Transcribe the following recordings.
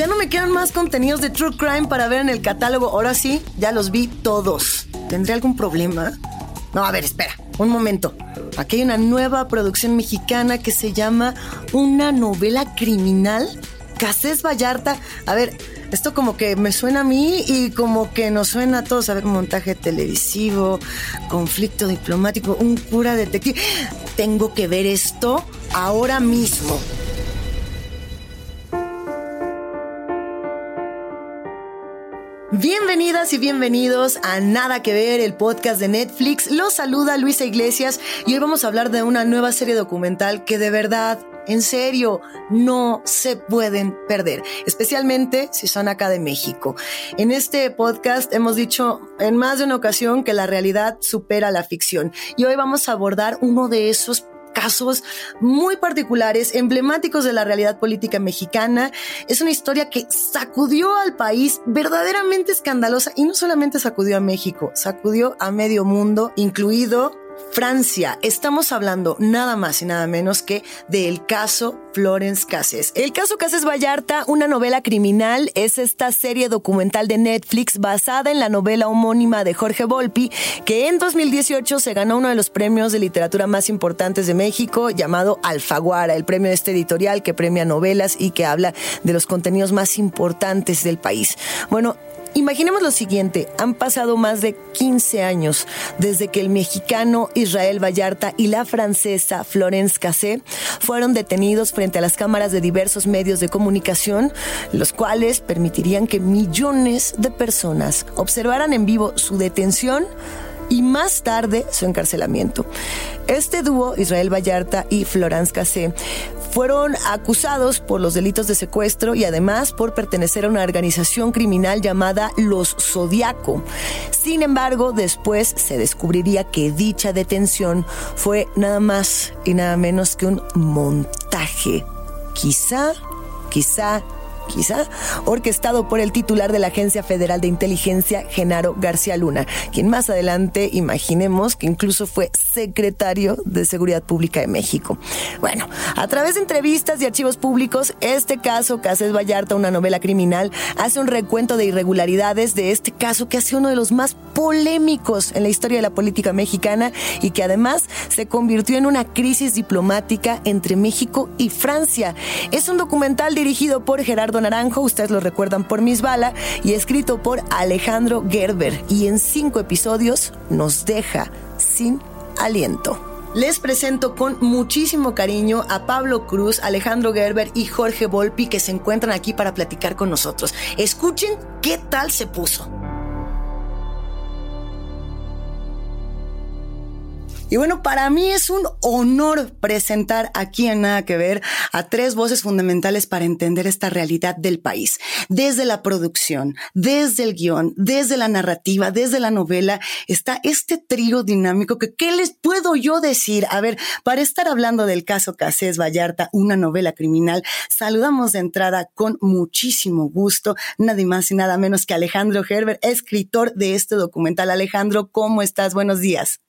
Ya no me quedan más contenidos de True Crime para ver en el catálogo. Ahora sí, ya los vi todos. ¿Tendré algún problema? No, a ver, espera, un momento. Aquí hay una nueva producción mexicana que se llama Una novela criminal. Casés Vallarta. A ver, esto como que me suena a mí y como que nos suena a todos. A ver, montaje televisivo, conflicto diplomático, un cura detective. Tengo que ver esto ahora mismo. Bienvenidas y bienvenidos a Nada que ver, el podcast de Netflix. Los saluda Luisa Iglesias y hoy vamos a hablar de una nueva serie documental que de verdad, en serio, no se pueden perder, especialmente si son acá de México. En este podcast hemos dicho en más de una ocasión que la realidad supera la ficción y hoy vamos a abordar uno de esos casos muy particulares, emblemáticos de la realidad política mexicana. Es una historia que sacudió al país verdaderamente escandalosa y no solamente sacudió a México, sacudió a medio mundo, incluido Francia. Estamos hablando nada más y nada menos que del caso Florence Cases. El caso Cases Vallarta, una novela criminal, es esta serie documental de Netflix basada en la novela homónima de Jorge Volpi, que en 2018 se ganó uno de los premios de literatura más importantes de México, llamado Alfaguara, el premio de este editorial que premia novelas y que habla de los contenidos más importantes del país. Bueno, Imaginemos lo siguiente, han pasado más de 15 años desde que el mexicano Israel Vallarta y la francesa Florence Cassé fueron detenidos frente a las cámaras de diversos medios de comunicación, los cuales permitirían que millones de personas observaran en vivo su detención y más tarde su encarcelamiento. Este dúo, Israel Vallarta y Florence Cassé, fueron acusados por los delitos de secuestro y además por pertenecer a una organización criminal llamada Los Zodiaco. Sin embargo, después se descubriría que dicha detención fue nada más y nada menos que un montaje. Quizá, quizá quizá, orquestado por el titular de la Agencia Federal de Inteligencia, Genaro García Luna, quien más adelante imaginemos que incluso fue secretario de Seguridad Pública de México. Bueno, a través de entrevistas y archivos públicos, este caso, Cáceres Vallarta, una novela criminal, hace un recuento de irregularidades de este caso que ha sido uno de los más polémicos en la historia de la política mexicana y que además se convirtió en una crisis diplomática entre México y Francia. Es un documental dirigido por Gerardo Naranjo, ustedes lo recuerdan por Miss Bala, y escrito por Alejandro Gerber. Y en cinco episodios nos deja sin aliento. Les presento con muchísimo cariño a Pablo Cruz, Alejandro Gerber y Jorge Volpi que se encuentran aquí para platicar con nosotros. Escuchen qué tal se puso. Y bueno, para mí es un honor presentar aquí en Nada que Ver a tres voces fundamentales para entender esta realidad del país. Desde la producción, desde el guion, desde la narrativa, desde la novela, está este trío dinámico que, ¿qué les puedo yo decir? A ver, para estar hablando del caso Casés Vallarta, una novela criminal, saludamos de entrada con muchísimo gusto, nadie más y nada menos que Alejandro Gerber, escritor de este documental. Alejandro, ¿cómo estás? Buenos días.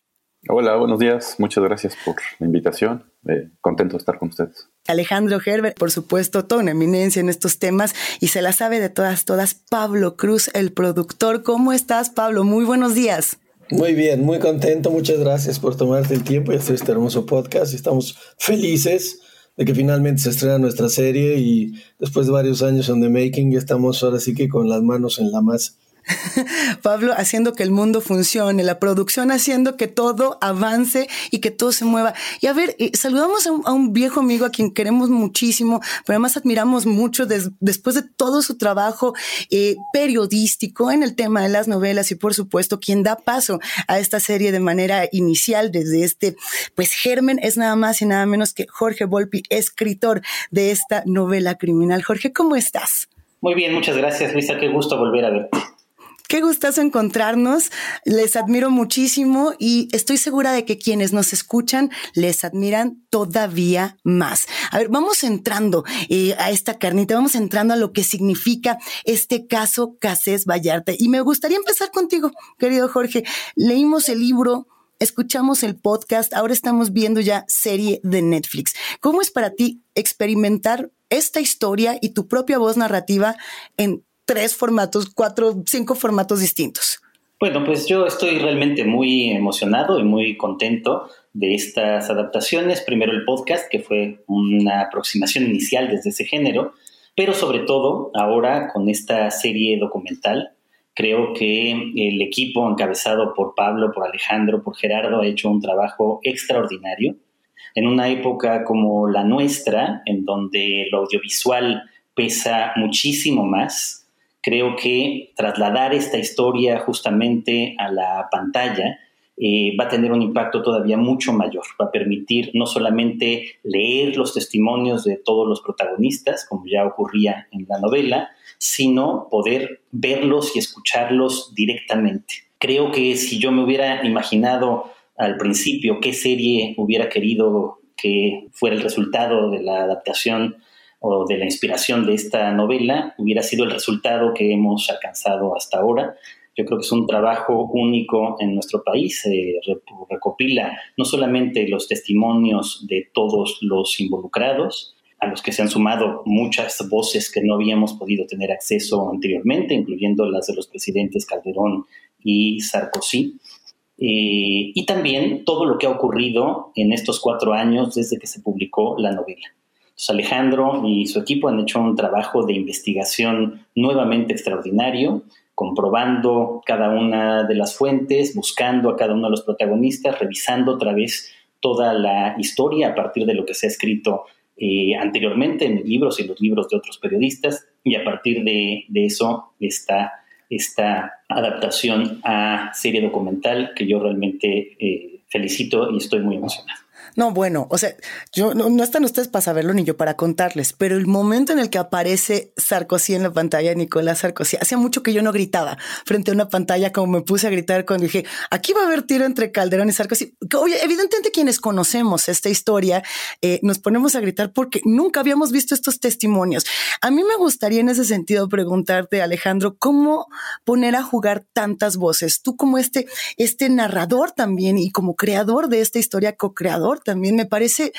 Hola, buenos días. Muchas gracias por la invitación. Eh, contento de estar con ustedes. Alejandro Herbert, por supuesto, toda una eminencia en estos temas y se la sabe de todas, todas. Pablo Cruz, el productor. ¿Cómo estás, Pablo? Muy buenos días. Muy bien, muy contento. Muchas gracias por tomarte el tiempo y hacer este hermoso podcast. Estamos felices de que finalmente se estrena nuestra serie y después de varios años en The Making estamos ahora sí que con las manos en la masa. Pablo haciendo que el mundo funcione, la producción haciendo que todo avance y que todo se mueva. Y a ver, saludamos a un, viejo amigo a quien queremos muchísimo, pero además admiramos mucho después de todo su trabajo eh, periodístico en el tema de las novelas y por supuesto quien da paso a esta serie de manera inicial desde este, pues germen es nada más y nada menos que Jorge Volpi, escritor de esta novela criminal. Jorge, ¿cómo estás? Muy bien, muchas gracias Luisa, qué gusto volver a verte. Qué gustazo encontrarnos. Les admiro muchísimo y estoy segura de que quienes nos escuchan les admiran todavía más. A ver, vamos entrando eh, a esta carnita, vamos entrando a lo que significa este caso Casés Vallarta. Y me gustaría empezar contigo, querido Jorge. Leímos el libro, escuchamos el podcast, ahora estamos viendo ya serie de Netflix. ¿Cómo es para ti experimentar esta historia y tu propia voz narrativa en tres formatos, cuatro, cinco formatos distintos. Bueno, pues yo estoy realmente muy emocionado y muy contento de estas adaptaciones. Primero el podcast, que fue una aproximación inicial desde ese género, pero sobre todo ahora con esta serie documental. Creo que el equipo encabezado por Pablo, por Alejandro, por Gerardo ha hecho un trabajo extraordinario. En una época como la nuestra, en donde lo audiovisual pesa muchísimo más, creo que trasladar esta historia justamente a la pantalla eh, va a tener un impacto todavía mucho mayor. Va a permitir no solamente leer los testimonios de todos los protagonistas, como ya ocurría en la novela, sino poder verlos y escucharlos directamente. Creo que si yo me hubiera imaginado al principio qué serie hubiera querido que fuera el resultado de la adaptación o de la inspiración de esta novela hubiera sido el resultado que hemos alcanzado hasta ahora. Yo creo que es un trabajo único en nuestro país. recopila no solamente los testimonios de todos los involucrados, a los que se han sumado muchas voces que no habíamos podido tener acceso anteriormente, incluyendo las de los presidentes Calderón y Sarkozy, eh, y también todo lo que ha ocurrido en estos cuatro años desde que se publicó la novela. Alejandro y su equipo han hecho un trabajo de investigación nuevamente extraordinario, comprobando cada una de las fuentes, buscando a cada uno de los protagonistas, revisando otra vez toda la historia a partir de lo que se ha escrito eh, anteriormente en libros y los libros de otros periodistas, y a partir de, eso está esta adaptación a serie documental que yo realmente eh, felicito y estoy muy emocionado. No, bueno, o sea, yo no, están ustedes para saberlo ni yo para contarles, pero el momento en el que aparece Sarkozy en la pantalla, Nicolás Sarkozy, hacía mucho que yo no gritaba frente a una pantalla como me puse a gritar cuando dije, aquí va a haber tiro entre Calderón y Sarkozy. Evidentemente quienes conocemos esta historia, eh, nos ponemos a gritar porque nunca habíamos visto estos testimonios. A mí me gustaría en ese sentido preguntarte, Alejandro, ¿cómo poner a jugar tantas voces? Tú como este, este narrador también y como creador de esta historia, co-creador también me parece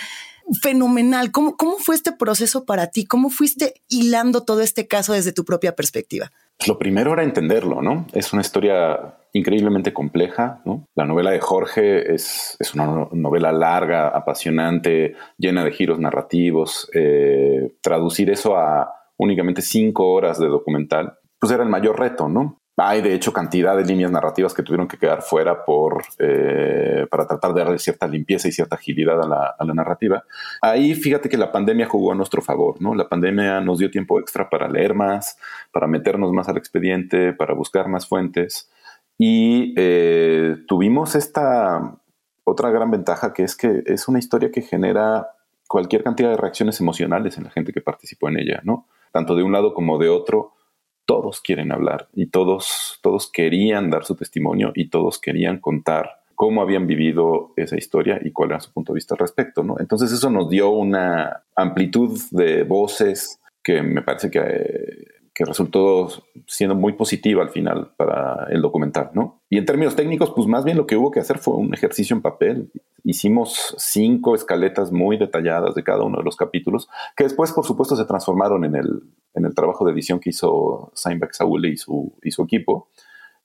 fenomenal. ¿Cómo, ¿Cómo fue este proceso para ti? ¿Cómo fuiste hilando todo este caso desde tu propia perspectiva? Lo primero era entenderlo, ¿no? Es una historia increíblemente compleja, ¿no? La novela de Jorge es, es una novela larga, apasionante, llena de giros narrativos. Eh, traducir eso a únicamente cinco horas de documental, pues era el mayor reto, ¿no? Hay de hecho cantidad de líneas narrativas que tuvieron que quedar fuera por, eh, para tratar de darle cierta limpieza y cierta agilidad a la, narrativa. Ahí fíjate que la pandemia jugó a nuestro favor, ¿no? La pandemia nos dio tiempo extra para leer más, para meternos más al expediente, para buscar más fuentes y eh, tuvimos esta otra gran ventaja que es que es una historia que genera cualquier cantidad de reacciones emocionales en la gente que participó en ella, ¿no? Tanto de un lado como de otro todos quieren hablar y todos, todos querían dar su testimonio y todos querían contar cómo habían vivido esa historia y cuál era su punto de vista al respecto, ¿no? Entonces eso nos dio una amplitud de voces que me parece que, que resultó siendo muy positiva al final para el documental, ¿no? Y en términos técnicos, pues más bien lo que hubo que hacer fue un ejercicio en papel. Hicimos cinco escaletas muy detalladas de cada uno de los capítulos, que después, por supuesto, se transformaron en el, en el trabajo de edición que hizo Steinbeck Saúl y su, y su equipo,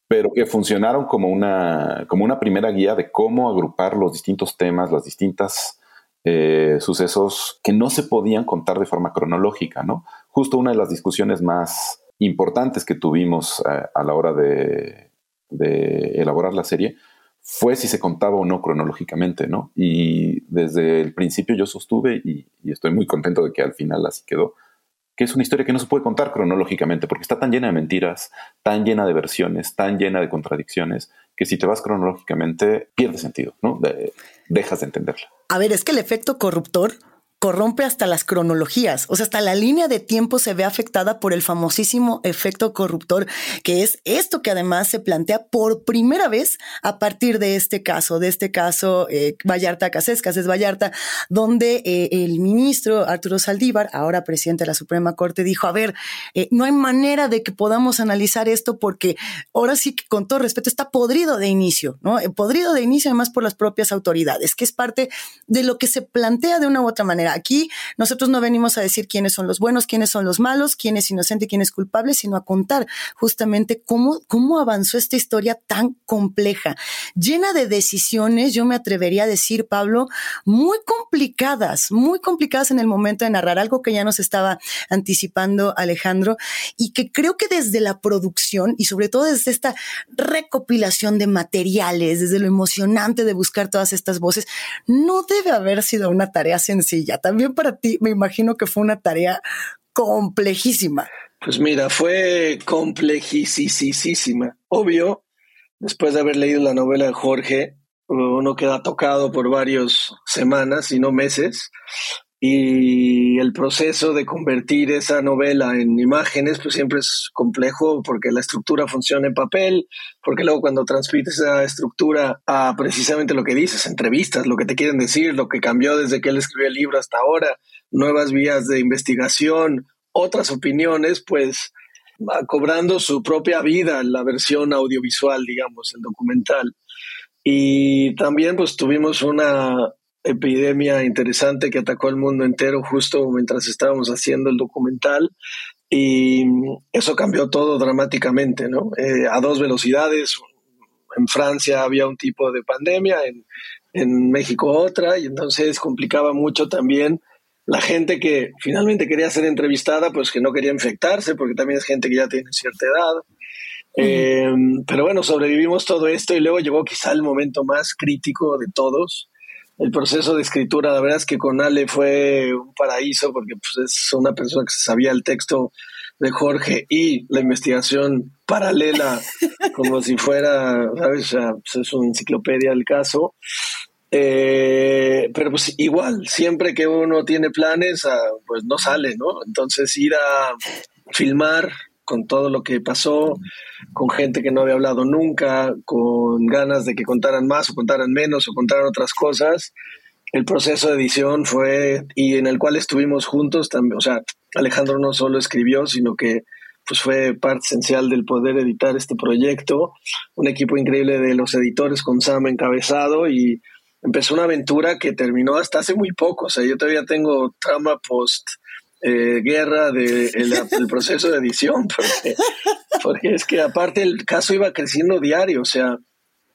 pero que funcionaron como una, como una primera guía de cómo agrupar los distintos temas, las distintas eh, sucesos que no se podían contar de forma cronológica, ¿no? Justo una de las discusiones más importantes que tuvimos eh, a la hora de, elaborar la serie fue si se contaba o no cronológicamente, ¿no? Y desde el principio yo sostuve, y, estoy muy contento de que al final así quedó, que es una historia que no se puede contar cronológicamente, porque está tan llena de mentiras, tan llena de versiones, tan llena de contradicciones, que si te vas cronológicamente pierde sentido, ¿no? dejas de entenderla. A ver, es que el efecto corruptor corrompe hasta las cronologías, o sea, hasta la línea de tiempo se ve afectada por el famosísimo efecto corruptor, que es esto que además se plantea por primera vez a partir de este caso, de este caso eh, Vallarta Casés, Casés Vallarta, donde eh, el ministro Arturo Saldívar, ahora presidente de la Suprema Corte, dijo, a ver, eh, no hay manera de que podamos analizar esto porque ahora sí que con todo respeto está podrido de inicio, ¿no? podrido de inicio además por las propias autoridades, que es parte de lo que se plantea de una u otra manera aquí nosotros no venimos a decir quiénes son los buenos, quiénes son los malos, quién es inocente, quién es culpable, sino a contar justamente cómo, cómo avanzó esta historia tan compleja, llena de decisiones, yo me atrevería a decir, Pablo, muy complicadas, muy complicadas en el momento de narrar algo que ya nos estaba anticipando Alejandro y que creo que desde la producción y sobre todo desde esta recopilación de materiales, desde lo emocionante de buscar todas estas voces, no debe haber sido una tarea sencilla. También para ti me imagino que fue una tarea complejísima. Pues mira, fue complejísima. Obvio, después de haber leído la novela de Jorge, uno queda tocado por varias semanas, y no meses, y el proceso de convertir esa novela en imágenes pues siempre es complejo porque la estructura funciona en papel, porque luego cuando transmites esa estructura a precisamente lo que dices, entrevistas, lo que te quieren decir, lo que cambió desde que él escribió el libro hasta ahora, nuevas vías de investigación, otras opiniones, pues va cobrando su propia vida la versión audiovisual, digamos, el documental. Y también pues tuvimos una epidemia interesante que atacó al mundo entero justo mientras estábamos haciendo el documental y eso cambió todo dramáticamente, ¿no? Eh, a dos velocidades. En Francia había un tipo de pandemia, en, en México otra, y entonces complicaba mucho también la gente que finalmente quería ser entrevistada, pues que no quería infectarse, porque también es gente que ya tiene cierta edad. Eh, pero bueno, sobrevivimos todo esto y luego llegó quizá el momento más crítico de todos, el proceso de escritura. La verdad es que con Ale fue un paraíso porque pues, es una persona que sabía el texto de Jorge y la investigación paralela, como si fuera, ¿sabes? Pues, es una enciclopedia el caso. Eh, pero pues igual, siempre que uno tiene planes, ah, pues no sale, ¿no? Entonces ir a filmar con todo lo que pasó, con gente que no había hablado nunca, con ganas de que contaran más o contaran menos o contaran otras cosas. El proceso de edición fue, y en el cual estuvimos juntos también, o sea, Alejandro no solo escribió, sino que pues fue parte esencial del poder editar este proyecto, un equipo increíble de los editores con Sam encabezado y empezó una aventura que terminó hasta hace muy poco, o sea, yo todavía tengo trama post eh, guerra del de proceso de edición, porque, porque es que aparte el caso iba creciendo diario, o sea,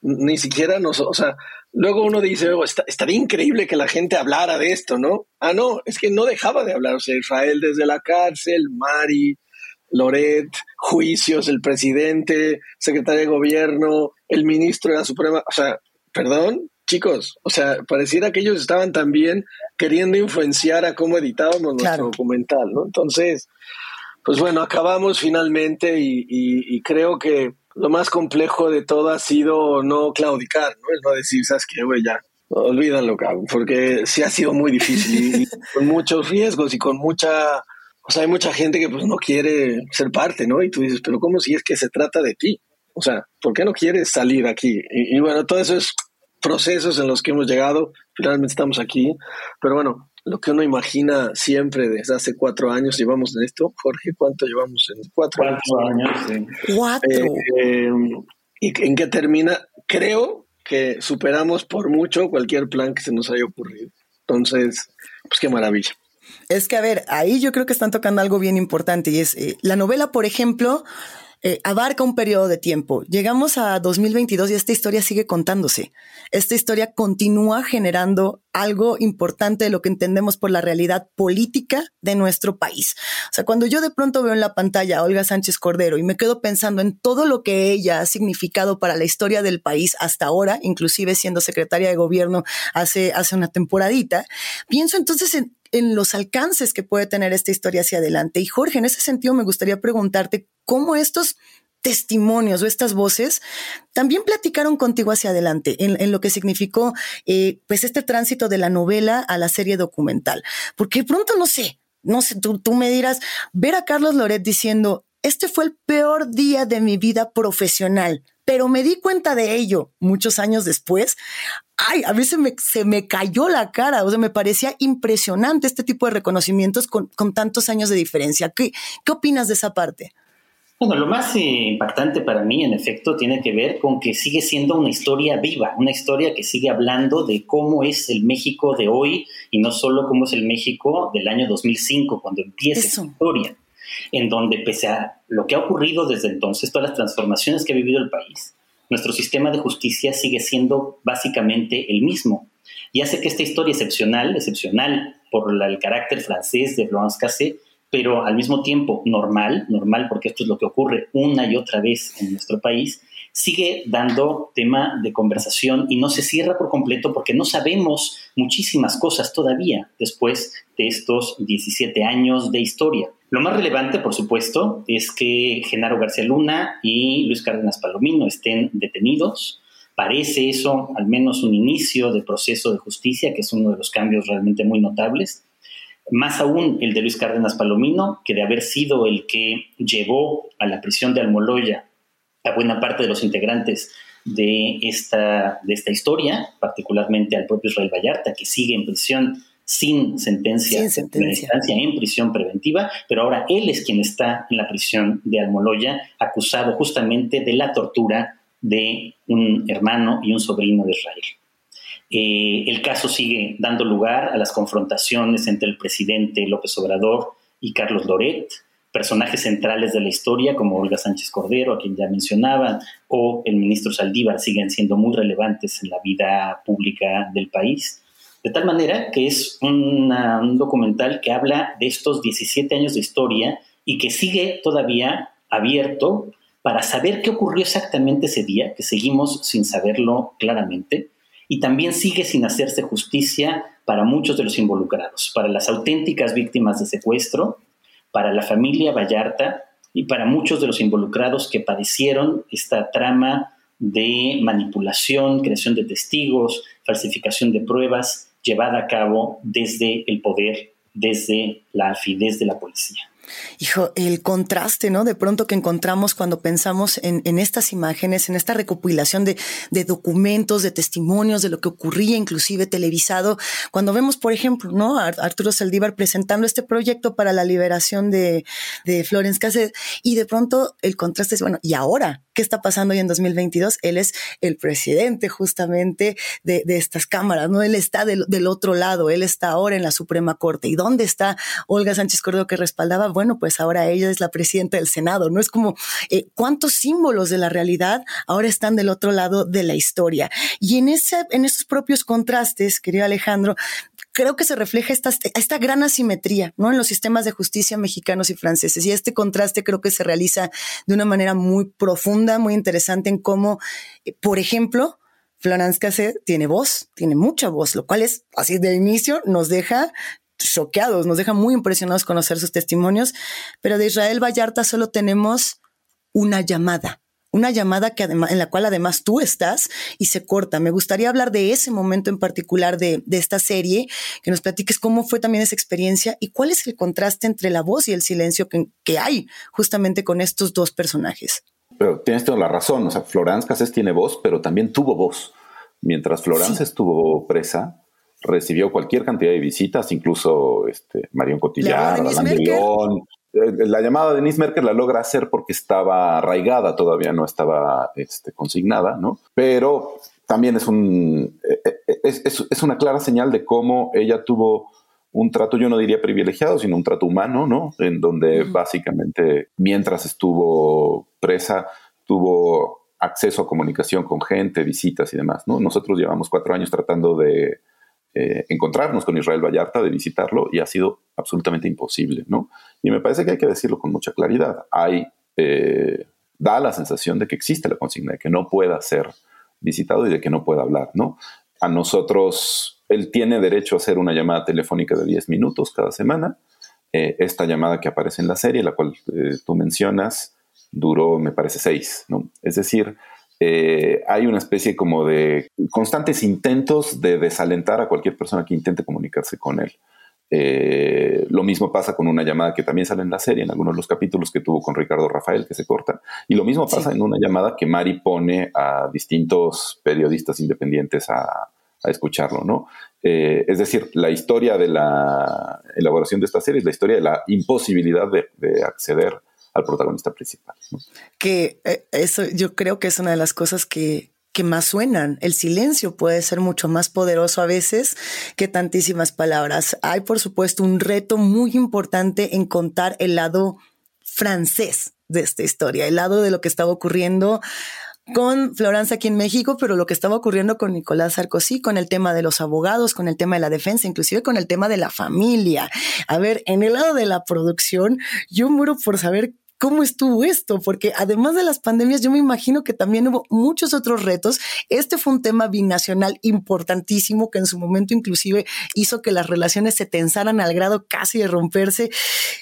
ni siquiera nos, o sea, luego uno dice, oh, estaría increíble que la gente hablara de esto, ¿no? Ah, no, es que no dejaba de hablar, o sea, Israel desde la cárcel, Mari, Loret, juicios, el presidente, secretario de gobierno, el ministro de la Suprema, o sea, perdón, chicos, o sea, pareciera que ellos estaban también queriendo influenciar a cómo editábamos nuestro documental, ¿no? Entonces, pues bueno, acabamos finalmente y, creo que lo más complejo de todo ha sido no claudicar, ¿no? Es no decir, ¿sabes qué, güey? Ya, olvídalo, cabrón, porque sí ha sido muy difícil y, con muchos riesgos y con mucha, o sea, hay mucha gente que pues no quiere ser parte, ¿no? Y tú dices, pero ¿cómo si es que se trata de ti? O sea, ¿por qué no quieres salir aquí? y bueno, todo eso es procesos en los que hemos llegado, finalmente estamos aquí, pero bueno, lo que uno imagina siempre desde hace cuatro años llevamos en esto. Jorge, ¿cuánto llevamos en cuatro, años? Cuatro. Eh, ¿Y en qué termina? Creo que superamos por mucho cualquier plan que se nos haya ocurrido. Entonces, pues qué maravilla. Es que, a ver, ahí yo creo que están tocando algo bien importante y es eh, la novela, por ejemplo, eh, abarca un periodo de tiempo. Llegamos a 2022 y esta historia sigue contándose. Esta historia continúa generando algo importante de lo que entendemos por la realidad política de nuestro país. O sea, cuando yo de pronto veo en la pantalla a Olga Sánchez Cordero y me quedo pensando en todo lo que ella ha significado para la historia del país hasta ahora, inclusive siendo secretaria de gobierno hace, hace una temporadita, pienso entonces en en los alcances que puede tener esta historia hacia adelante. Y Jorge, en ese sentido me gustaría preguntarte cómo estos testimonios o estas voces también platicaron contigo hacia adelante en, lo que significó eh, pues este tránsito de la novela a la serie documental. Porque pronto no sé, no sé, tú, tú me dirás, ver a Carlos Loret diciendo, este fue el peor día de mi vida profesional, pero me di cuenta de ello muchos años después. Ay, a mí se me, se me cayó la cara, o sea, me parecía impresionante este tipo de reconocimientos con, con tantos años de diferencia. ¿Qué, ¿Qué opinas de esa parte? Bueno, lo más eh, impactante para mí, en efecto, tiene que ver con que sigue siendo una historia viva, una historia que sigue hablando de cómo es el México de hoy y no solo cómo es el México del año 2005, cuando empieza esa historia, en donde pese a lo que ha ocurrido desde entonces, todas las transformaciones que ha vivido el país, nuestro sistema de justicia sigue siendo básicamente el mismo. Y hace que esta historia excepcional, excepcional por el carácter francés de Florence Cassé, pero al mismo tiempo normal, normal porque esto es lo que ocurre una y otra vez en nuestro país, sigue dando tema de conversación y no se cierra por completo porque no sabemos muchísimas cosas todavía después de estos 17 años de historia. Lo más relevante, por supuesto, es que Genaro García Luna y Luis Cárdenas Palomino estén detenidos. Parece eso al menos un inicio de proceso de justicia, que es uno de los cambios realmente muy notables más aún el de Luis Cárdenas Palomino, que de haber sido el que llevó a la prisión de Almoloya a buena parte de los integrantes de esta, de esta historia, particularmente al propio Israel Vallarta, que sigue en prisión sin sentencia, sin sentencia. en prisión preventiva, pero ahora él es quien está en la prisión de Almoloya, acusado justamente de la tortura de un hermano y un sobrino de Israel. Eh, el caso sigue dando lugar a las confrontaciones entre el presidente López Obrador y Carlos Loret, personajes centrales de la historia como Olga Sánchez Cordero, a quien ya mencionaban, o el ministro Saldívar siguen siendo muy relevantes en la vida pública del país. De tal manera que es un documental que habla de estos 17 años de historia y que sigue todavía abierto para saber qué ocurrió exactamente ese día, que seguimos sin saberlo claramente, y también sigue sin hacerse justicia para muchos de los involucrados, para las auténticas víctimas de secuestro, para la familia Vallarta y para muchos de los involucrados que padecieron esta trama de manipulación, creación de testigos, falsificación de pruebas llevada a cabo desde el poder, desde la AFI, desde la policía. Hijo, el contraste, ¿no? De pronto que encontramos cuando pensamos en, estas imágenes, en esta recopilación de, documentos, de testimonios, de lo que ocurría, inclusive televisado, cuando vemos, por ejemplo, ¿no? A Arturo Saldívar presentando este proyecto para la liberación de, de Florence Cassett, y de pronto el contraste es, bueno, ¿y ahora? ¿Qué está pasando hoy en 2022? Él es el presidente justamente de, estas cámaras, ¿no? Él está del, del otro lado, él está ahora en la Suprema Corte. ¿Y dónde está Olga Sánchez Cordero que respaldaba bueno, pues ahora ella es la presidenta del Senado, ¿no? Es como eh, cuántos símbolos de la realidad ahora están del otro lado de la historia. Y en, ese, en esos propios contrastes, querido Alejandro, creo que se refleja esta, esta gran asimetría, ¿no? En los sistemas de justicia mexicanos y franceses. Y este contraste creo que se realiza de una manera muy profunda, muy interesante en cómo, eh, por ejemplo, Florence Cassé tiene voz, tiene mucha voz, lo cual es así de inicio nos deja choqueados, nos deja muy impresionados conocer sus testimonios, pero de Israel Vallarta solo tenemos una llamada, una llamada que además, en la cual además tú estás y se corta. Me gustaría hablar de ese momento en particular de, esta serie, que nos platiques cómo fue también esa experiencia y cuál es el contraste entre la voz y el silencio que, hay justamente con estos dos personajes. Pero tienes toda la razón, o sea, Florence Cassés tiene voz, pero también tuvo voz. Mientras Florence estuvo presa, recibió cualquier cantidad de visitas, incluso este, Marion Cotillard, Alain León. Eh, la llamada de Denise Merkel la logra hacer porque estaba arraigada, todavía no estaba este, consignada, ¿no? Pero también es, un, eh, eh, es, una clara señal de cómo ella tuvo un trato, yo no diría privilegiado, sino un trato humano, ¿no? En donde básicamente mientras estuvo presa, tuvo acceso a comunicación con gente, visitas y demás, ¿no? Nosotros llevamos cuatro años tratando de eh, encontrarnos con Israel Vallarta, de visitarlo, y ha sido absolutamente imposible, ¿no? Y me parece que hay que decirlo con mucha claridad. Hay, eh, da la sensación de que existe la consigna, de que no pueda ser visitado y de que no pueda hablar, ¿no? A nosotros, él tiene derecho a hacer una llamada telefónica de 10 minutos cada semana. Eh, esta llamada que aparece en la serie, la cual tú mencionas, duró, me parece, seis, ¿no? Es decir, eh, hay una especie como de constantes intentos de desalentar a cualquier persona que intente comunicarse con él. Eh, lo mismo pasa con una llamada que también sale en la serie, en algunos de los capítulos que tuvo con Ricardo Rafael, que se corta. Y lo mismo pasa en una llamada que Mari pone a distintos periodistas independientes a, escucharlo, ¿no? Eh, es decir, la historia de la elaboración de esta serie es la historia de la imposibilidad de acceder al protagonista principal. Que eh, eso yo creo que es una de las cosas que, que más suenan. El silencio puede ser mucho más poderoso a veces que tantísimas palabras. Hay, por supuesto, un reto muy importante en contar el lado francés de esta historia, el lado de lo que estaba ocurriendo con Florence aquí en México, pero lo que estaba ocurriendo con Nicolás Sarkozy, con el tema de los abogados, con el tema de la defensa, inclusive con el tema de la familia. A ver, en el lado de la producción, yo muero por saber cómo estuvo esto, porque además de las pandemias, yo me imagino que también hubo muchos otros retos. Este fue un tema binacional importantísimo que en su momento inclusive hizo que las relaciones se tensaran al grado casi de romperse.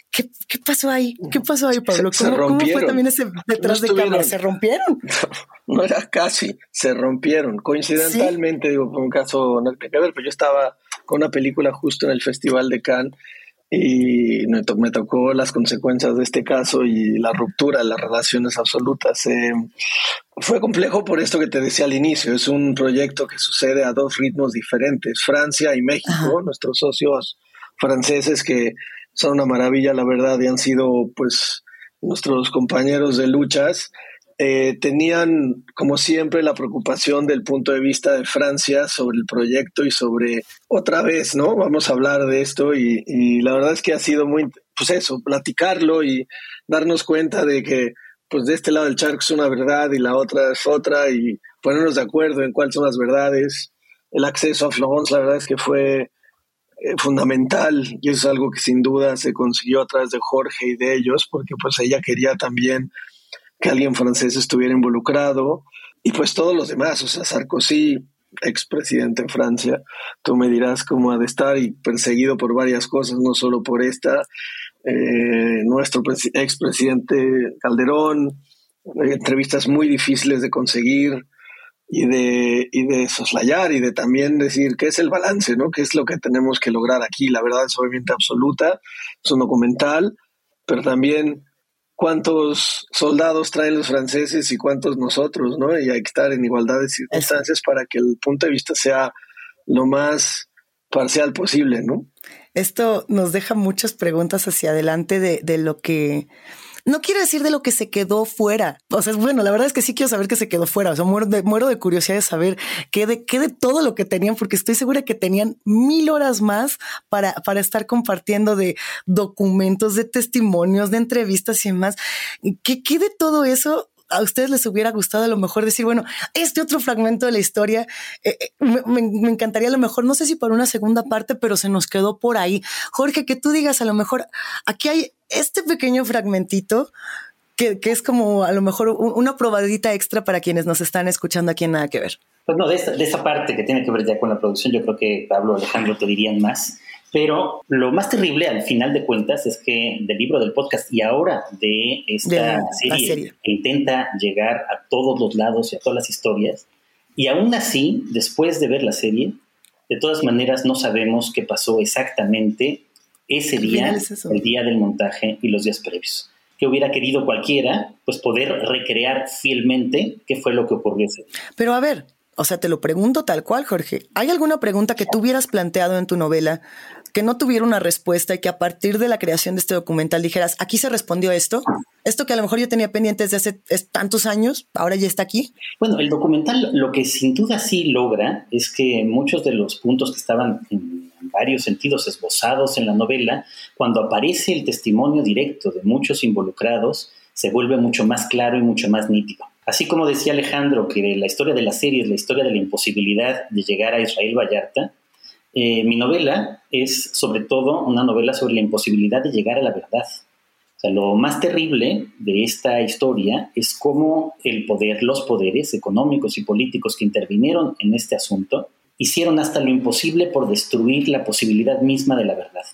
¿Qué, pasó ahí? ¿Qué pasó ahí, Pablo? ¿Cómo, fue también ese detrás de cámara? ¿Se rompieron? No, era casi, se rompieron. Coincidentalmente, digo, fue un caso no que ver, pero yo estaba con una película justo en el Festival de Cannes y me, tocó las consecuencias de este caso y la ruptura de las relaciones absolutas. Eh, fue complejo por esto que te decía al inicio, es un proyecto que sucede a dos ritmos diferentes, Francia y México, nuestros socios franceses que son una maravilla, la verdad, y han sido pues nuestros compañeros de luchas eh, tenían, como siempre, la preocupación del punto de vista de Francia sobre el proyecto y sobre, otra vez, ¿no? Vamos a hablar de esto y, la verdad es que ha sido muy, pues eso, platicarlo y darnos cuenta de que, pues de este lado del charco es una verdad y la otra es otra y ponernos de acuerdo en cuáles son las verdades. El acceso a Florence, la verdad es que fue eh, fundamental y eso es algo que sin duda se consiguió a través de Jorge y de ellos, porque pues ella quería también que alguien francés estuviera involucrado y pues todos los demás, o sea, Sarkozy, expresidente en Francia, tú me dirás cómo ha de estar y perseguido por varias cosas, no solo por esta, eh, nuestro expresidente Calderón, entrevistas muy difíciles de conseguir y de, y de soslayar y de también decir qué es el balance, ¿no? ¿Qué es lo que tenemos que lograr aquí? La verdad es obviamente absoluta, es un documental, pero también cuántos soldados traen los franceses y cuántos nosotros, ¿no? Y hay que estar en igualdad de circunstancias para que el punto de vista sea lo más parcial posible, ¿no? Esto nos deja muchas preguntas hacia adelante de, de lo que no quiero decir de lo que se quedó fuera. O sea, bueno, la verdad es que sí quiero saber que se quedó fuera. O sea, muero de, muero de curiosidad de saber qué de, qué de todo lo que tenían, porque estoy segura que tenían mil horas más para, para estar compartiendo de documentos, de testimonios, de entrevistas y demás. ¿Qué, qué de todo eso a ustedes les hubiera gustado a lo mejor decir, bueno, este otro fragmento de la historia, eh, eh, me, encantaría a lo mejor, no sé si para una segunda parte, pero se nos quedó por ahí. Jorge, que tú digas a lo mejor, aquí hay este pequeño fragmentito que, es como a lo mejor una probadita extra para quienes nos están escuchando aquí en Nada que Ver. Pues no, de esa, de esa parte que tiene que ver ya con la producción, yo creo que Pablo Alejandro te dirían más. Pero lo más terrible al final de cuentas es que del libro del podcast y ahora de esta serie, que intenta llegar a todos los lados y a todas las historias, y aún así, después de ver la serie, de todas maneras no sabemos qué pasó exactamente ese día, el día del montaje y los días previos. Que hubiera querido cualquiera, pues poder recrear fielmente qué fue lo que ocurrió ese día. Pero a ver, o sea, te lo pregunto tal cual, Jorge. ¿Hay alguna pregunta que tú hubieras planteado en tu novela que no tuviera una respuesta y que a partir de la creación de este documental dijeras, aquí se respondió esto? Esto que a lo mejor yo tenía pendiente desde hace tantos años, ahora ya está aquí. Bueno, el documental lo que sin duda sí logra es que muchos de los puntos que estaban en varios sentidos esbozados en la novela, cuando aparece el testimonio directo de muchos involucrados, se vuelve mucho más claro y mucho más nítido. Así como decía Alejandro que la historia de la serie es la historia de la imposibilidad de llegar a Israel Vallarta, eh, mi novela es sobre todo una novela sobre la imposibilidad de llegar a la verdad. O sea, lo más terrible de esta historia es cómo los poderes económicos y políticos que intervinieron en este asunto, hicieron hasta lo imposible por destruir la posibilidad misma de la verdad.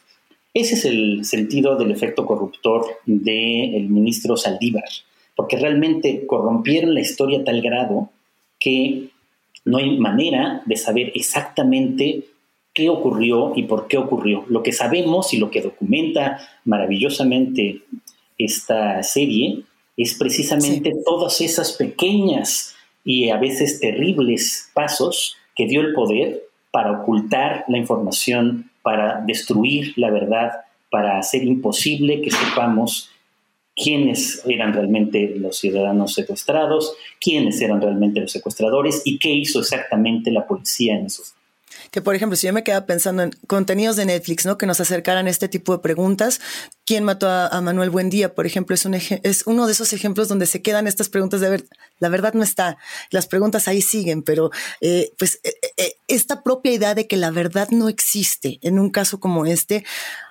Ese es el sentido del efecto corruptor del ministro Saldívar porque realmente corrompieron la historia a tal grado que no hay manera de saber exactamente qué ocurrió y por qué ocurrió. Lo que sabemos y lo que documenta maravillosamente esta serie es precisamente todas esas pequeñas y a veces terribles pasos que dio el poder para ocultar la información, para destruir la verdad, para hacer imposible que sepamos quiénes eran realmente los ciudadanos secuestrados, quiénes eran realmente los secuestradores y qué hizo exactamente la policía en esos que por ejemplo, si yo me quedaba pensando en contenidos de Netflix, ¿no? Que nos acercaran a este tipo de preguntas. ¿Quién mató a, Manuel Buendía? Por ejemplo, es, un es uno de esos ejemplos donde se quedan estas preguntas de ver, la verdad no está, las preguntas ahí siguen, pero eh, pues eh, eh, esta propia idea de que la verdad no existe en un caso como este,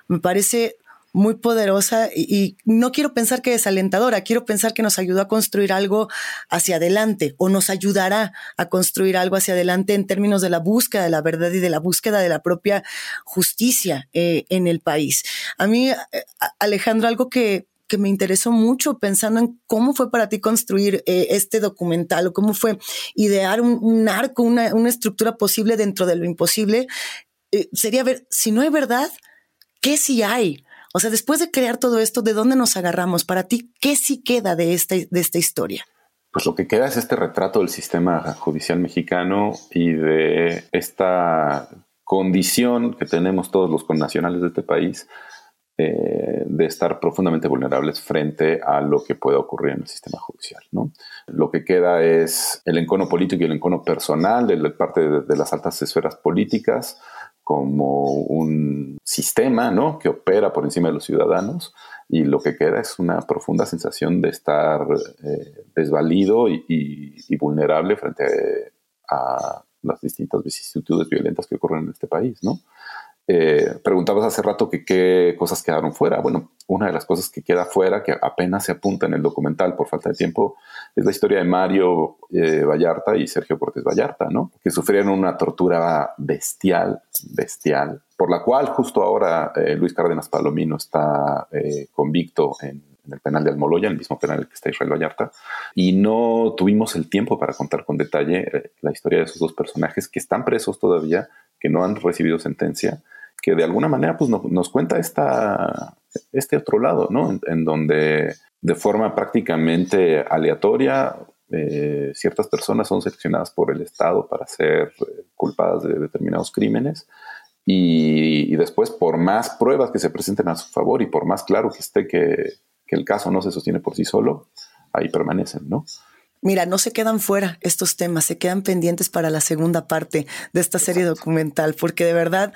me parece muy poderosa y, no quiero pensar que es alentadora, quiero pensar que nos ayudó a construir algo hacia adelante o nos ayudará a construir algo hacia adelante en términos de la búsqueda de la verdad y de la búsqueda de la propia justicia eh, en el país. A mí, eh, Alejandro, algo que, me interesó mucho pensando en cómo fue para ti construir eh, este documental o cómo fue idear un, arco, una, estructura posible dentro de lo imposible, sería ver si no hay verdad, ¿qué sí hay? O sea, después de crear todo esto, ¿de dónde nos agarramos? Para ti, ¿qué sí queda de esta, de esta historia? Pues lo que queda es este retrato del sistema judicial mexicano y de esta condición que tenemos todos los connacionales de este país eh, de estar profundamente vulnerables frente a lo que pueda ocurrir en el sistema judicial. ¿no? Lo que queda es el encono político y el encono personal de parte de las altas esferas políticas, como un sistema ¿no? que opera por encima de los ciudadanos y lo que queda es una profunda sensación de estar eh, desvalido y, vulnerable frente a las distintas vicisitudes violentas que ocurren en este país. ¿no? Eh, preguntabas hace rato que qué cosas quedaron fuera. Bueno, una de las cosas que queda fuera, que apenas se apunta en el documental por falta de tiempo, es la historia de Mario eh, Vallarta y Sergio Cortés Vallarta, ¿no? Que sufrieron una tortura bestial, bestial, por la cual justo ahora eh, Luis Cárdenas Palomino está convicto en, en, el penal de Almoloya, el mismo penal en el que está Israel Vallarta, y no tuvimos el tiempo para contar con detalle la historia de esos dos personajes que están presos todavía, que no han recibido sentencia que de alguna manera pues, nos, cuenta esta, este otro lado, ¿no? En, donde de forma prácticamente aleatoria eh, ciertas personas son seleccionadas por el Estado para ser culpadas de determinados crímenes y, después por más pruebas que se presenten a su favor y por más claro que esté que, que el caso no se sostiene por sí solo, ahí permanecen, ¿no? Mira, no se quedan fuera estos temas, se quedan pendientes para la segunda parte de esta serie documental, porque de verdad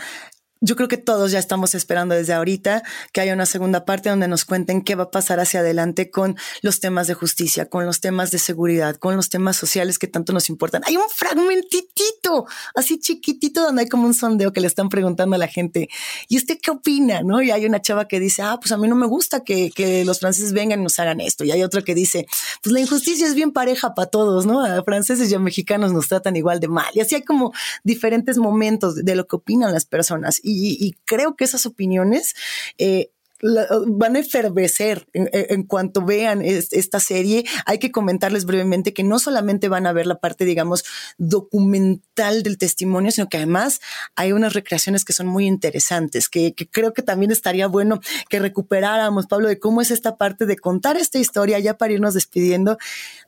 yo creo que todos ya estamos esperando desde ahorita que haya una segunda parte donde nos cuenten qué va a pasar hacia adelante con los temas de justicia, con los temas de seguridad, con los temas sociales que tanto nos importan. Hay un fragmentitito, así chiquitito, donde hay como un sondeo que le están preguntando a la gente, ¿y usted qué opina? ¿No? Y hay una chava que dice, ah, pues a mí no me gusta que, que los franceses vengan y nos hagan esto. Y hay otro que dice, pues la injusticia es bien pareja para todos, ¿no? A franceses y a mexicanos nos tratan igual de mal. Y así hay como diferentes momentos de lo que opinan las personas y, creo que esas opiniones eh, van a efervecer en, cuanto vean esta serie. Hay que comentarles brevemente que no solamente van a ver la parte, digamos, documental del testimonio, sino que además hay unas recreaciones que son muy interesantes, que, creo que también estaría bueno que recuperáramos, Pablo, de cómo es esta parte de contar esta historia ya para irnos despidiendo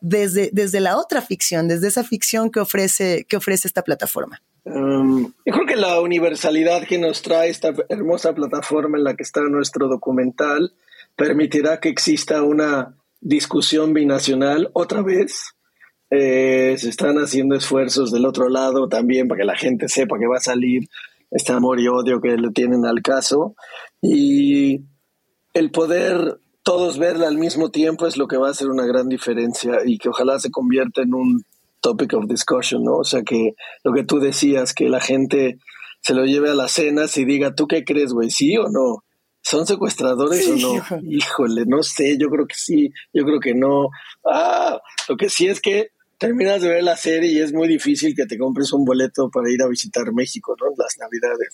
desde, desde la otra ficción, desde esa ficción que ofrece, que ofrece esta plataforma. Um, yo creo que la universalidad que nos trae esta hermosa plataforma en la que está nuestro documental permitirá que exista una discusión binacional otra vez. Eh, se están haciendo esfuerzos del otro lado también para que la gente sepa que va a salir este amor y odio que le tienen al caso. Y el poder todos verla al mismo tiempo es lo que va a hacer una gran diferencia y que ojalá se convierta en un topic of discussion, ¿no? O sea, que lo que tú decías, que la gente se lo lleve a las cenas y diga, ¿tú qué crees, güey? ¿Sí o no? ¿Son secuestradores o no? Híjole, no sé, yo creo que sí, yo creo que no. Ah, lo que sí es que terminas de ver la serie y es muy difícil que te compres un boleto para ir a visitar México, ¿no? Las Navidades.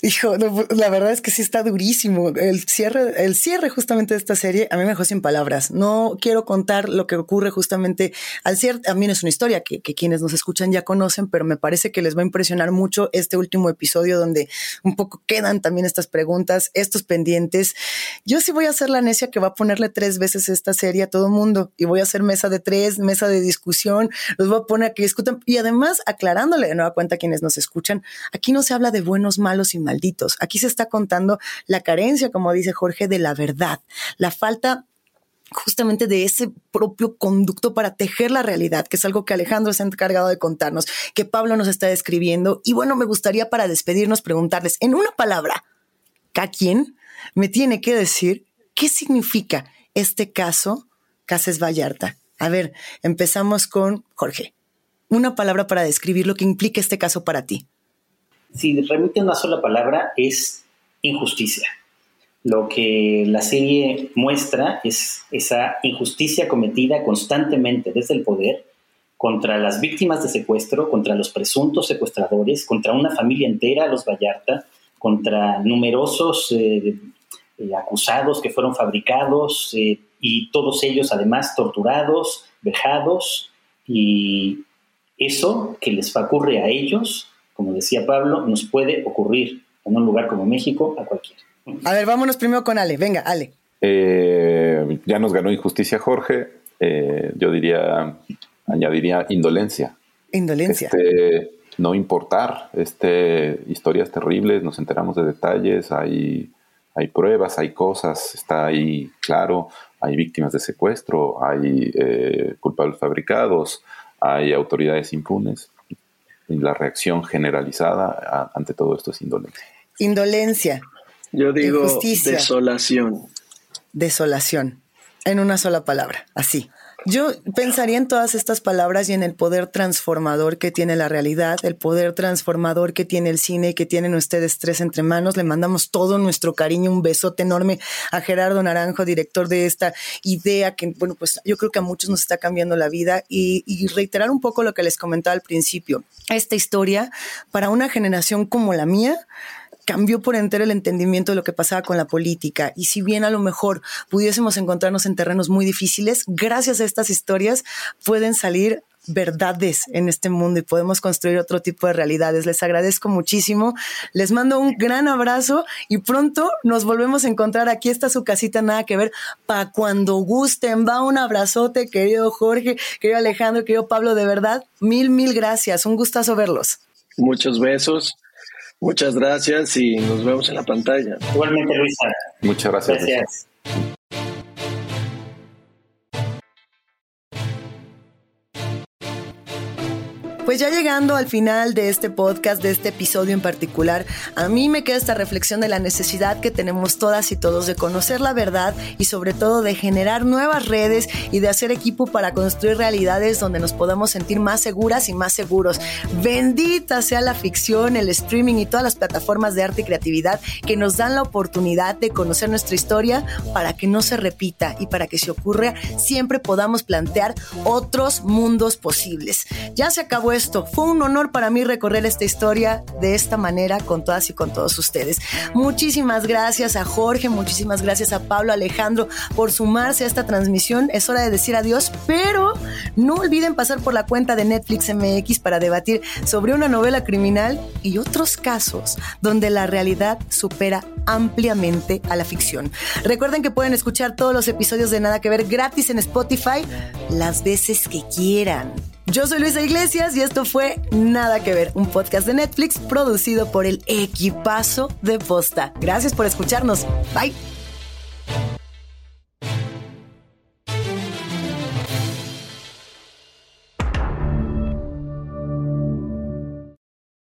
Hijo, la verdad es que sí está durísimo. El cierre, el cierre justamente de esta serie a mí me dejó sin palabras. No quiero contar lo que ocurre justamente al cierre. A mí no es una historia que, que quienes nos escuchan ya conocen, pero me parece que les va a impresionar mucho este último episodio donde un poco quedan también estas preguntas, estos pendientes. Yo sí voy a ser la necia que va a ponerle tres veces esta serie a todo mundo y voy a hacer mesa de tres, mesa de discusión los voy a poner a que discutan y además aclarándole de nueva cuenta a quienes nos escuchan, aquí no se habla de buenos, malos y malditos, aquí se está contando la carencia, como dice Jorge, de la verdad, la falta justamente de ese propio conducto para tejer la realidad, que es algo que Alejandro se ha encargado de contarnos, que Pablo nos está describiendo. Y bueno, me gustaría para despedirnos preguntarles en una palabra, ¿a quién me tiene que decir qué significa este caso Cases Vallarta? A ver, empezamos con Jorge. Una palabra para describir lo que implica este caso para ti. Si remite una sola palabra, es injusticia lo que la serie muestra es esa injusticia cometida constantemente desde el poder contra las víctimas de secuestro, contra los presuntos secuestradores, contra una familia entera, los Vallarta, contra numerosos eh, eh, acusados que fueron fabricados eh, y todos ellos además torturados, vejados y eso que les ocurre a ellos, como decía Pablo, nos puede ocurrir en un lugar como México a cualquiera. A ver, vámonos primero con Ale. Venga, Ale. Eh, ya nos ganó injusticia Jorge. Eh, yo diría, añadiría indolencia. Indolencia. Este, no importar. Este, historias terribles, nos enteramos de detalles, hay, hay pruebas, hay cosas, está ahí claro. Hay víctimas de secuestro, hay eh, culpables fabricados, hay autoridades impunes. Y la reacción generalizada ante todo esto es indolencia. Indolencia. Yo digo desolación. Desolación, en una sola palabra, así. Yo pensaría en todas estas palabras y en el poder transformador que tiene la realidad, el poder transformador que tiene el cine y que tienen ustedes tres entre manos. Le mandamos todo nuestro cariño, un besote enorme a Gerardo Naranjo, director de esta idea que, bueno, pues yo creo que a muchos nos está cambiando la vida y, y reiterar un poco lo que les comentaba al principio. Esta historia, para una generación como la mía, cambió por entero el entendimiento de lo que pasaba con la política. Y si bien a lo mejor pudiésemos encontrarnos en terrenos muy difíciles, gracias a estas historias pueden salir verdades en este mundo y podemos construir otro tipo de realidades. Les agradezco muchísimo. Les mando un gran abrazo y pronto nos volvemos a encontrar. Aquí está su casita, nada que ver. Para cuando gusten, va un abrazote, querido Jorge, querido Alejandro, querido Pablo, de verdad, mil, mil gracias. Un gustazo verlos. Muchos besos. Muchas gracias y nos vemos en la pantalla. Igualmente, Luisa. Muchas gracias. Gracias. Ya llegando al final de este podcast, de este episodio en particular, a mí me queda esta reflexión de la necesidad que tenemos todas y todos de conocer la verdad y sobre todo de generar nuevas redes y de hacer equipo para construir realidades donde nos podamos sentir más seguras y más seguros. Bendita sea la ficción, el streaming y todas las plataformas de arte y creatividad que nos dan la oportunidad de conocer nuestra historia para que no se repita y para que si ocurre siempre podamos plantear otros mundos posibles. Ya se acabó esto. Fue un honor para mí recorrer esta historia de esta manera con todas y con todos ustedes. Muchísimas gracias a Jorge, muchísimas gracias a Pablo Alejandro por sumarse a esta transmisión. Es hora de decir adiós, pero no olviden pasar por la cuenta de Netflix MX para debatir sobre una novela criminal y otros casos donde la realidad supera ampliamente a la ficción. Recuerden que pueden escuchar todos los episodios de Nada que Ver gratis en Spotify las veces que quieran. Yo soy Luisa Iglesias y esto fue Nada que ver, un podcast de Netflix producido por el equipazo de Posta. Gracias por escucharnos. Bye.